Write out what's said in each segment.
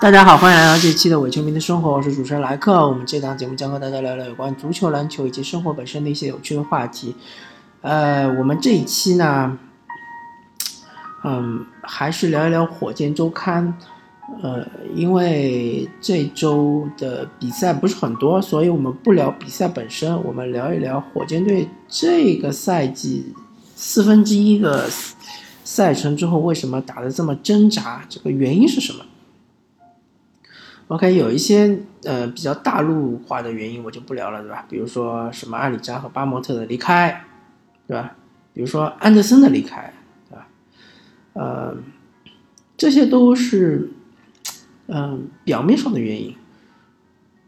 大家好，欢迎来到这期的伪球迷的生活，我是主持人莱克。我们这档节目将和大家聊聊有关足球、篮球以及生活本身的一些有趣的话题。呃，我们这一期呢，嗯，还是聊一聊火箭周刊。呃，因为这周的比赛不是很多，所以我们不聊比赛本身，我们聊一聊火箭队这个赛季四分之一个赛程之后为什么打得这么挣扎，这个原因是什么？OK，有一些呃比较大陆化的原因我就不聊了，对吧？比如说什么阿里扎和巴莫特的离开，对吧？比如说安德森的离开，对吧？呃，这些都是。嗯，表面上的原因，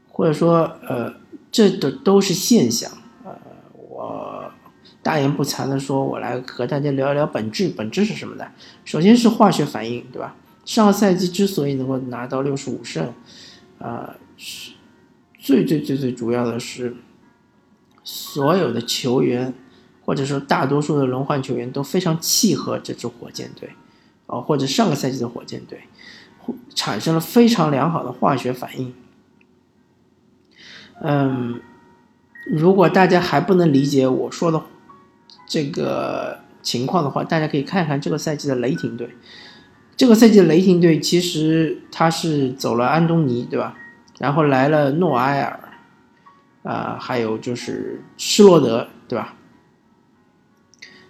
或者说，呃，这的都是现象。呃，我大言不惭的说，我来和大家聊一聊本质。本质是什么呢？首先是化学反应，对吧？上个赛季之所以能够拿到六十五胜，啊，是最最最最主要的是，所有的球员，或者说大多数的轮换球员都非常契合这支火箭队，哦，或者上个赛季的火箭队。产生了非常良好的化学反应。嗯，如果大家还不能理解我说的这个情况的话，大家可以看看这个赛季的雷霆队。这个赛季的雷霆队其实他是走了安东尼，对吧？然后来了诺埃尔，啊，还有就是施罗德，对吧？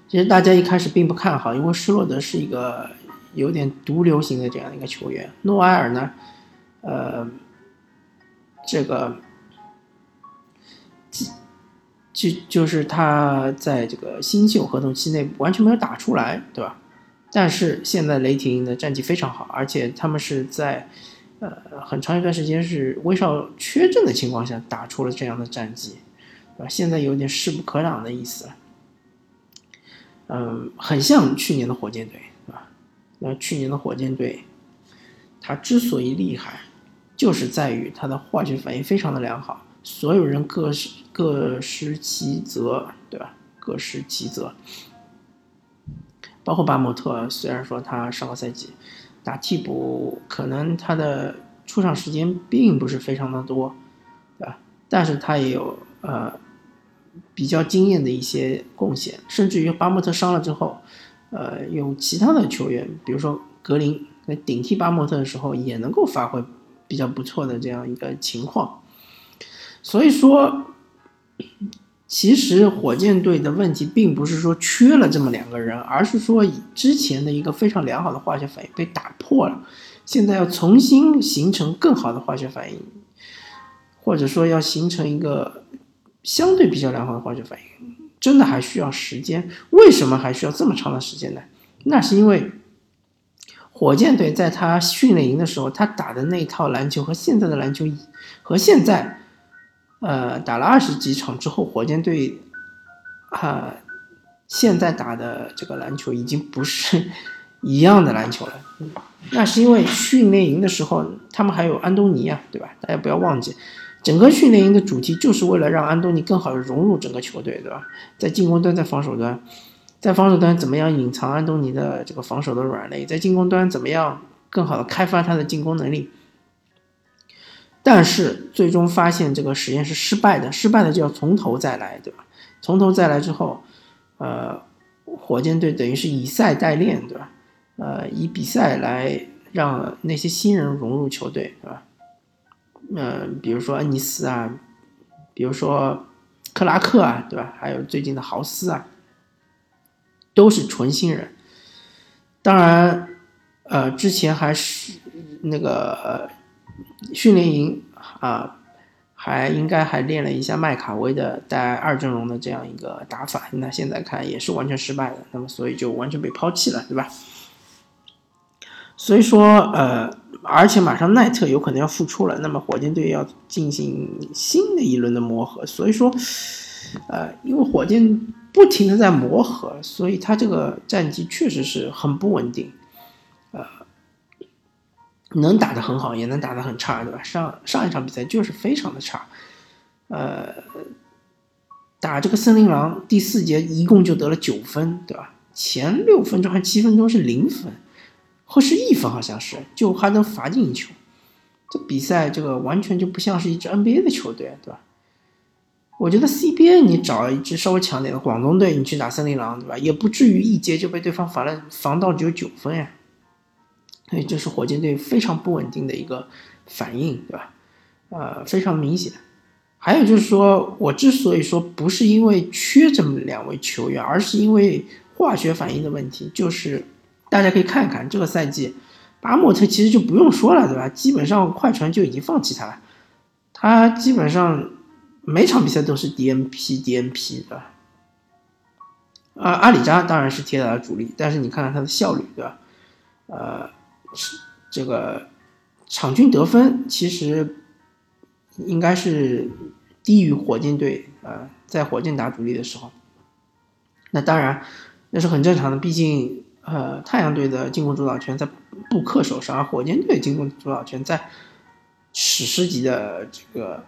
其实大家一开始并不看好，因为施罗德是一个。有点毒瘤型的这样一个球员，诺埃尔呢，呃，这个，就就是他在这个新秀合同期内完全没有打出来，对吧？但是现在雷霆的战绩非常好，而且他们是在呃很长一段时间是威少缺阵的情况下打出了这样的战绩，对吧？现在有点势不可挡的意思，嗯，很像去年的火箭队。啊那去年的火箭队，他之所以厉害，就是在于他的化学反应非常的良好，所有人各施各施其责，对吧？各施其责。包括巴莫特，虽然说他上个赛季打替补，可能他的出场时间并不是非常的多，对吧？但是他也有呃比较惊艳的一些贡献，甚至于巴莫特伤了之后。呃，用其他的球员，比如说格林来顶替巴莫特的时候，也能够发挥比较不错的这样一个情况。所以说，其实火箭队的问题并不是说缺了这么两个人，而是说以之前的一个非常良好的化学反应被打破了，现在要重新形成更好的化学反应，或者说要形成一个相对比较良好的化学反应。真的还需要时间？为什么还需要这么长的时间呢？那是因为火箭队在他训练营的时候，他打的那套篮球和现在的篮球，和现在，呃，打了二十几场之后，火箭队啊，现在打的这个篮球已经不是一样的篮球了。那是因为训练营的时候，他们还有安东尼啊，对吧？大家不要忘记。整个训练营的主题就是为了让安东尼更好的融入整个球队，对吧？在进攻端，在防守端，在防守端怎么样隐藏安东尼的这个防守的软肋？在进攻端怎么样更好的开发他的进攻能力？但是最终发现这个实验是失败的，失败的就要从头再来，对吧？从头再来之后，呃，火箭队等于是以赛代练，对吧？呃，以比赛来让那些新人融入球队，对吧？嗯，比如说恩尼斯啊，比如说克拉克啊，对吧？还有最近的豪斯啊，都是纯新人。当然，呃，之前还是那个训练营啊，还应该还练了一下麦卡威的带二阵容的这样一个打法。那现在看也是完全失败的，那么所以就完全被抛弃了，对吧？所以说，呃。而且马上奈特有可能要复出了，那么火箭队要进行新的一轮的磨合。所以说，呃，因为火箭不停的在磨合，所以他这个战绩确实是很不稳定，能打得很好，也能打得很差，对吧？上上一场比赛就是非常的差，呃，打这个森林狼第四节一共就得了九分，对吧？前六分钟还七分钟是零分。或是一分好像是，就哈登罚进一球，这比赛这个完全就不像是一支 NBA 的球队，对吧？我觉得 CBA 你找一支稍微强点的广东队，你去打森林狼，对吧？也不至于一节就被对方罚了，防到只有九分呀。所以这是火箭队非常不稳定的一个反应，对吧？呃，非常明显。还有就是说，我之所以说不是因为缺这么两位球员，而是因为化学反应的问题。就是大家可以看看这个赛季，巴莫特其实就不用说了，对吧？基本上快船就已经放弃他了，他基本上。每场比赛都是 DNP DNP 的，啊，阿里扎当然是铁打的主力，但是你看看他的效率，对吧？呃，是这个场均得分其实应该是低于火箭队，呃，在火箭打主力的时候，那当然那是很正常的，毕竟呃，太阳队的进攻主导权在布克手上，而火箭队进攻主导权在。史诗级的这个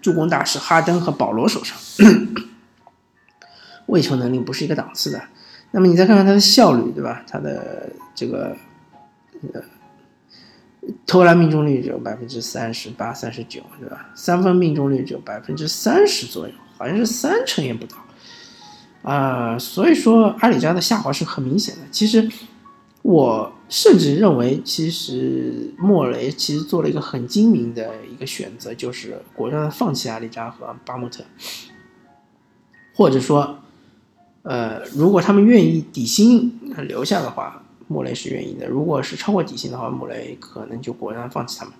助攻大师哈登和保罗手上，喂球能力不是一个档次的。那么你再看看他的效率，对吧？他的这个呃投篮命中率只有百分之三十八、三十九，对吧？三分命中率只有百分之三十左右，好像是三成也不到啊。所以说阿里扎的下滑是很明显的。其实。我甚至认为，其实莫雷其实做了一个很精明的一个选择，就是果断的放弃阿里扎和巴姆特，或者说，呃，如果他们愿意底薪留下的话，莫雷是愿意的；如果是超过底薪的话，莫雷可能就果断放弃他们，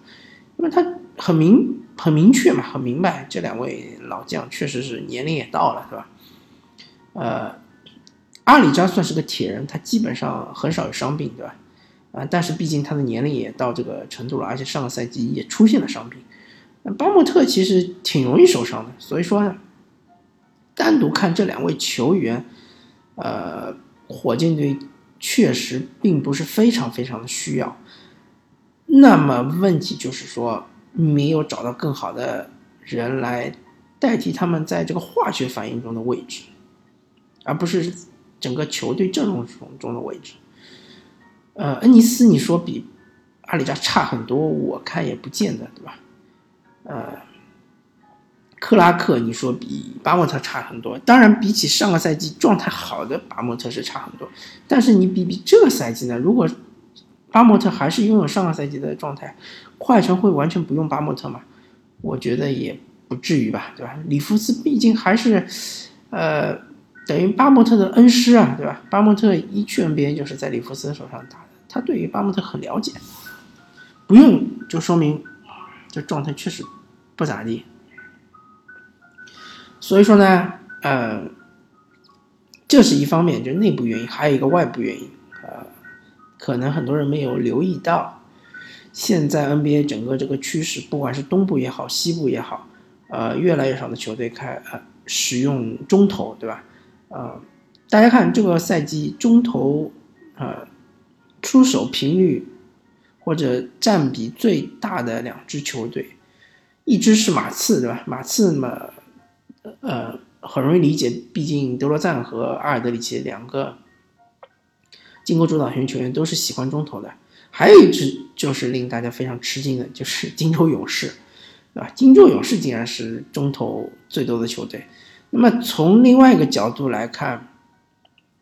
因为他很明很明确嘛，很明白这两位老将确实是年龄也到了，是吧？呃。阿里扎算是个铁人，他基本上很少有伤病，对吧？啊，但是毕竟他的年龄也到这个程度了，而且上个赛季也出现了伤病。那巴莫特其实挺容易受伤的，所以说呢，单独看这两位球员，呃，火箭队确实并不是非常非常的需要。那么问题就是说，没有找到更好的人来代替他们在这个化学反应中的位置，而不是。整个球队阵容中中的位置，呃，恩尼斯你说比阿里扎差很多，我看也不见得，对吧？呃，克拉克你说比巴莫特差很多，当然比起上个赛季状态好的巴莫特是差很多，但是你比比这个赛季呢？如果巴莫特还是拥有上个赛季的状态，快船会完全不用巴莫特吗？我觉得也不至于吧，对吧？里弗斯毕竟还是，呃。等于巴莫特的恩师啊，对吧？巴莫特一去 NBA 就是在里弗斯手上打的，他对于巴莫特很了解，不用就说明这状态确实不咋地。所以说呢，呃，这是一方面，就是内部原因，还有一个外部原因，呃，可能很多人没有留意到，现在 NBA 整个这个趋势，不管是东部也好，西部也好，呃，越来越少的球队开呃使用中投，对吧？呃，大家看这个赛季中投，呃，出手频率或者占比最大的两支球队，一支是马刺，对吧？马刺嘛，呃，很容易理解，毕竟德罗赞和阿尔德里奇两个进攻主导型球员都是喜欢中投的。还有一支就是令大家非常吃惊的，就是金州勇士，对吧？金州勇士竟然是中投最多的球队。那么从另外一个角度来看，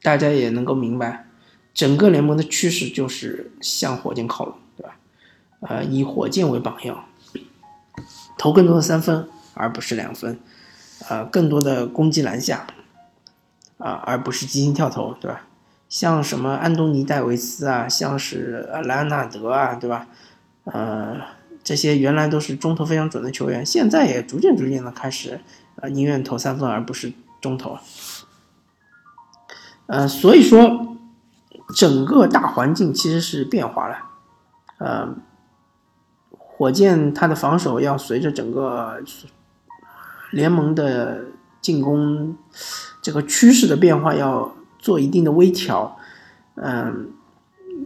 大家也能够明白，整个联盟的趋势就是向火箭靠拢，对吧？呃，以火箭为榜样，投更多的三分而不是两分，呃，更多的攻击篮下，啊，而不是激情跳投，对吧？像什么安东尼戴维斯啊，像是莱昂纳德啊，对吧？呃，这些原来都是中投非常准的球员，现在也逐渐逐渐的开始。啊，宁愿投三分而不是中投。呃，所以说整个大环境其实是变化了。呃，火箭它的防守要随着整个联盟的进攻这个趋势的变化要做一定的微调。嗯，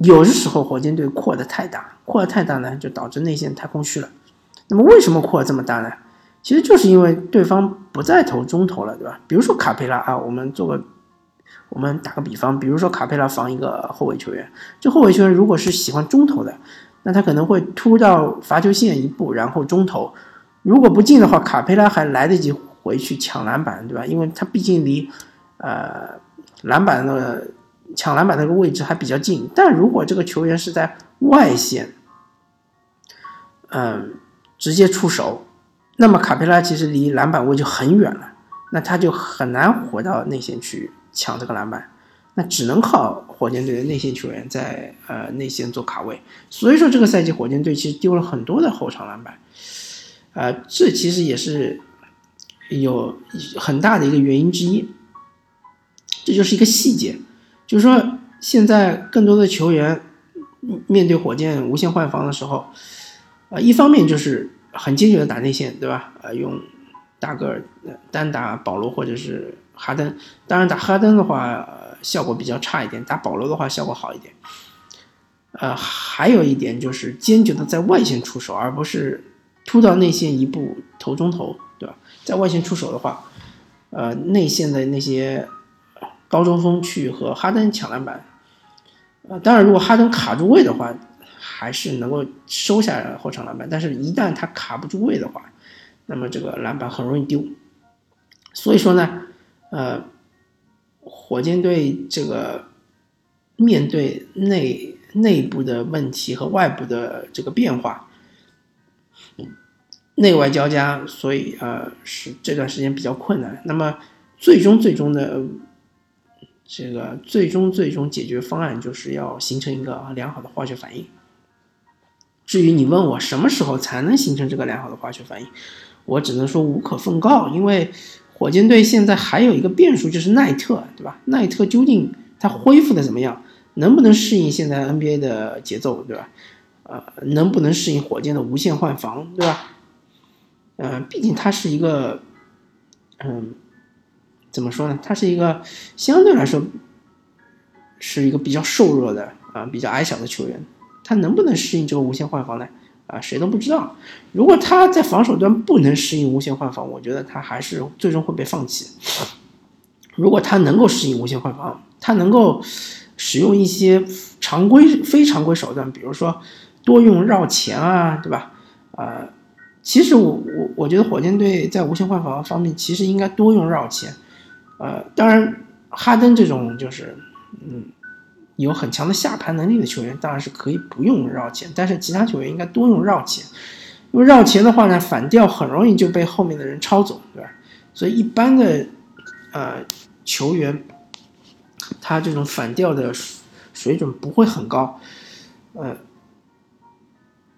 有的时候火箭队扩的太大，扩的太大呢，就导致内线太空虚了。那么为什么扩得这么大呢？其实就是因为对方不再投中投了，对吧？比如说卡佩拉啊，我们做个，我们打个比方，比如说卡佩拉防一个后卫球员，这后卫球员如果是喜欢中投的，那他可能会突到罚球线一步，然后中投。如果不进的话，卡佩拉还来得及回去抢篮板，对吧？因为他毕竟离呃篮板的抢篮板那个位置还比较近。但如果这个球员是在外线，嗯，直接出手，那么卡佩拉其实离篮板位就很远了，那他就很难回到内线去抢这个篮板。那只能靠火箭队的内线球员在呃内线做卡位，所以说这个赛季火箭队其实丢了很多的后场篮板，呃，这其实也是有很大的一个原因之一。这就是一个细节，就是说现在更多的球员面对火箭无限换防的时候，呃，一方面就是很坚决的打内线，对吧？呃，用大个儿单打保罗或者是哈登，当然打哈登的话。效果比较差一点，打保罗的话效果好一点。呃，还有一点就是坚决的在外线出手，而不是突到内线一步投中投，对吧？在外线出手的话，呃，内线的那些高中锋去和哈登抢篮板，呃，当然如果哈登卡住位的话，还是能够收下来后场篮板，但是一旦他卡不住位的话，那么这个篮板很容易丢。所以说呢，呃。火箭队这个面对内内部的问题和外部的这个变化，内外交加，所以呃是这段时间比较困难。那么最终最终的这个最终最终解决方案就是要形成一个良好的化学反应。至于你问我什么时候才能形成这个良好的化学反应，我只能说无可奉告，因为。火箭队现在还有一个变数，就是奈特，对吧？奈特究竟他恢复的怎么样？能不能适应现在 NBA 的节奏，对吧？呃，能不能适应火箭的无限换防，对吧？呃，毕竟他是一个，嗯，怎么说呢？他是一个相对来说是一个比较瘦弱的啊，比较矮小的球员，他能不能适应这个无限换防呢？啊，谁都不知道。如果他在防守端不能适应无限换防，我觉得他还是最终会被放弃。如果他能够适应无限换防，他能够使用一些常规、非常规手段，比如说多用绕前啊，对吧？啊，其实我我我觉得火箭队在无限换防方面其实应该多用绕前。呃，当然，哈登这种就是嗯。有很强的下盘能力的球员当然是可以不用绕前，但是其他球员应该多用绕前，因为绕前的话呢，反调很容易就被后面的人抄走，对吧？所以一般的呃球员，他这种反调的水准不会很高。呃，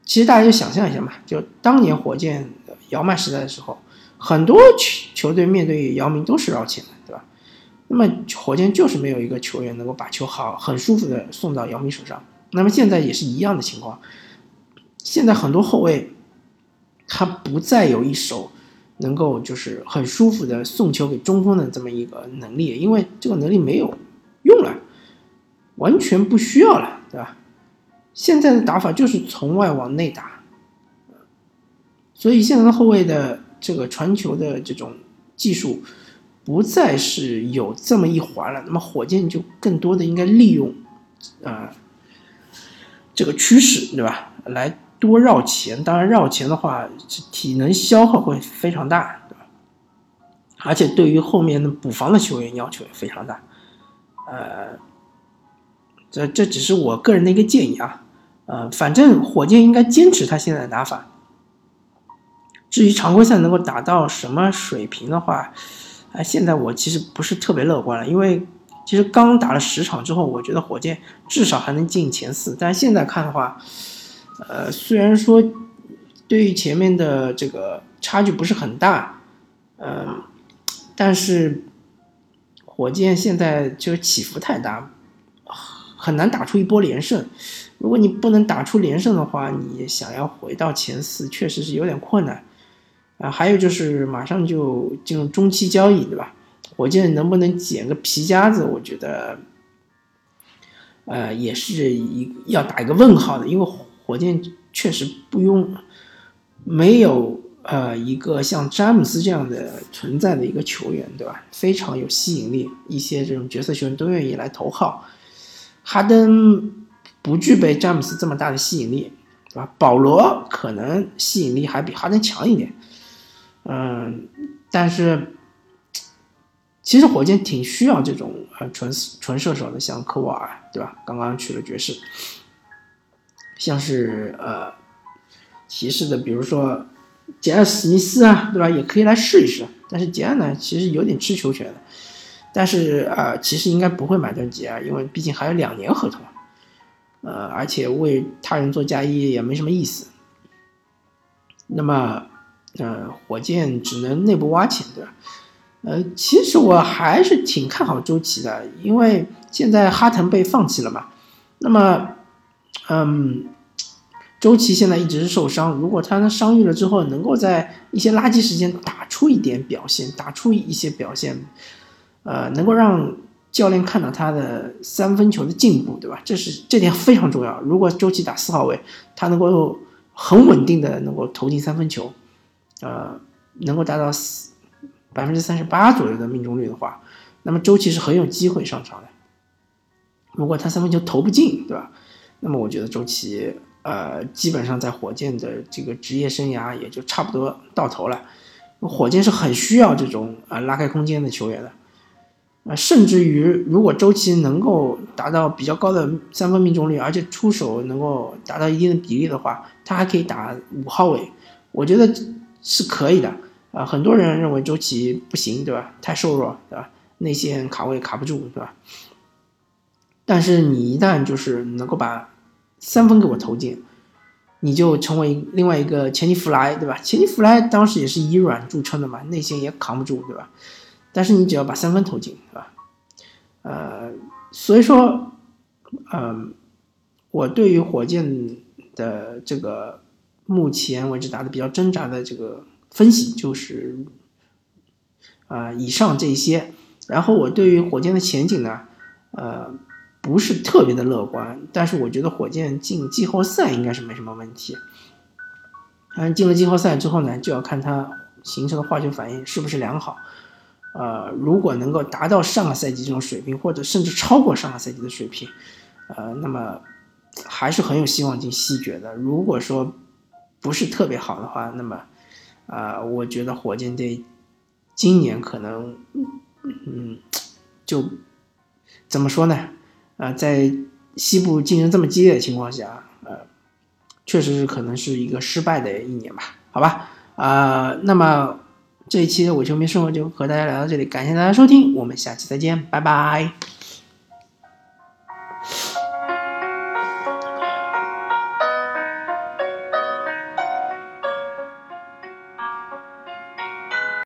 其实大家就想象一下嘛，就当年火箭姚曼时代的时候，很多球球队面对姚明都是绕前的，对吧？那么火箭就是没有一个球员能够把球好很舒服的送到姚明手上。那么现在也是一样的情况。现在很多后卫，他不再有一手能够就是很舒服的送球给中锋的这么一个能力，因为这个能力没有用了，完全不需要了，对吧？现在的打法就是从外往内打，所以现在的后卫的这个传球的这种技术。不再是有这么一环了，那么火箭就更多的应该利用，啊，这个趋势，对吧？来多绕前，当然绕前的话，体能消耗会非常大，对吧？而且对于后面的补防的球员要求也非常大，呃，这这只是我个人的一个建议啊，呃，反正火箭应该坚持他现在的打法。至于常规赛能够打到什么水平的话，啊，现在我其实不是特别乐观了，因为其实刚打了十场之后，我觉得火箭至少还能进前四。但现在看的话，呃，虽然说对于前面的这个差距不是很大，嗯，但是火箭现在就是起伏太大，很难打出一波连胜。如果你不能打出连胜的话，你想要回到前四，确实是有点困难。啊，还有就是马上就进入中期交易，对吧？火箭能不能捡个皮夹子？我觉得，呃，也是一要打一个问号的，因为火箭确实不用没有呃一个像詹姆斯这样的存在的一个球员，对吧？非常有吸引力，一些这种角色球员都愿意来投号。哈登不具备詹姆斯这么大的吸引力，对吧？保罗可能吸引力还比哈登强一点，嗯，但是其实火箭挺需要这种呃纯纯射手的，像科沃尔，对吧？刚刚去了爵士，像是呃骑士的，比如说杰尔史密斯啊，对吧？也可以来试一试。但是杰尔呢，其实有点吃球权的，但是啊，其实应该不会买断杰尔，因为毕竟还有两年合同。呃，而且为他人做嫁衣也没什么意思。那么，呃，火箭只能内部挖钱，对吧？呃，其实我还是挺看好周琦的，因为现在哈腾被放弃了嘛。那么，嗯，周琦现在一直是受伤，如果他能伤愈了之后，能够在一些垃圾时间打出一点表现，打出一些表现，呃，能够让。教练看到他的三分球的进步，对吧？这是这点非常重要。如果周琦打四号位，他能够很稳定的能够投进三分球，呃，能够达到百分之三十八左右的命中率的话，那么周琦是很有机会上场的。如果他三分球投不进，对吧？那么我觉得周琦呃，基本上在火箭的这个职业生涯也就差不多到头了。火箭是很需要这种啊拉开空间的球员的。啊，甚至于，如果周琦能够达到比较高的三分命中率，而且出手能够达到一定的比例的话，他还可以打五号位，我觉得是可以的。啊，很多人认为周琦不行，对吧？太瘦弱，对吧？内线卡位卡不住，对吧？但是你一旦就是能够把三分给我投进，你就成为另外一个钱尼弗莱，对吧？钱尼弗莱当时也是以软著称的嘛，内线也扛不住，对吧？但是你只要把三分投进，是吧？呃，所以说，嗯，我对于火箭的这个目前为止打的比较挣扎的这个分析就是，啊，以上这些。然后我对于火箭的前景呢，呃，不是特别的乐观。但是我觉得火箭进季后赛应该是没什么问题。嗯，进了季后赛之后呢，就要看它形成的化学反应是不是良好。呃，如果能够达到上个赛季这种水平，或者甚至超过上个赛季的水平，呃，那么还是很有希望进西决的。如果说不是特别好的话，那么啊，我觉得火箭队今年可能，嗯，就怎么说呢？啊，在西部竞争这么激烈的情况下，呃，确实是可能是一个失败的一年吧？好吧，啊，那么。这一期的伪球迷生活就和大家聊到这里，感谢大家收听，我们下期再见，拜拜。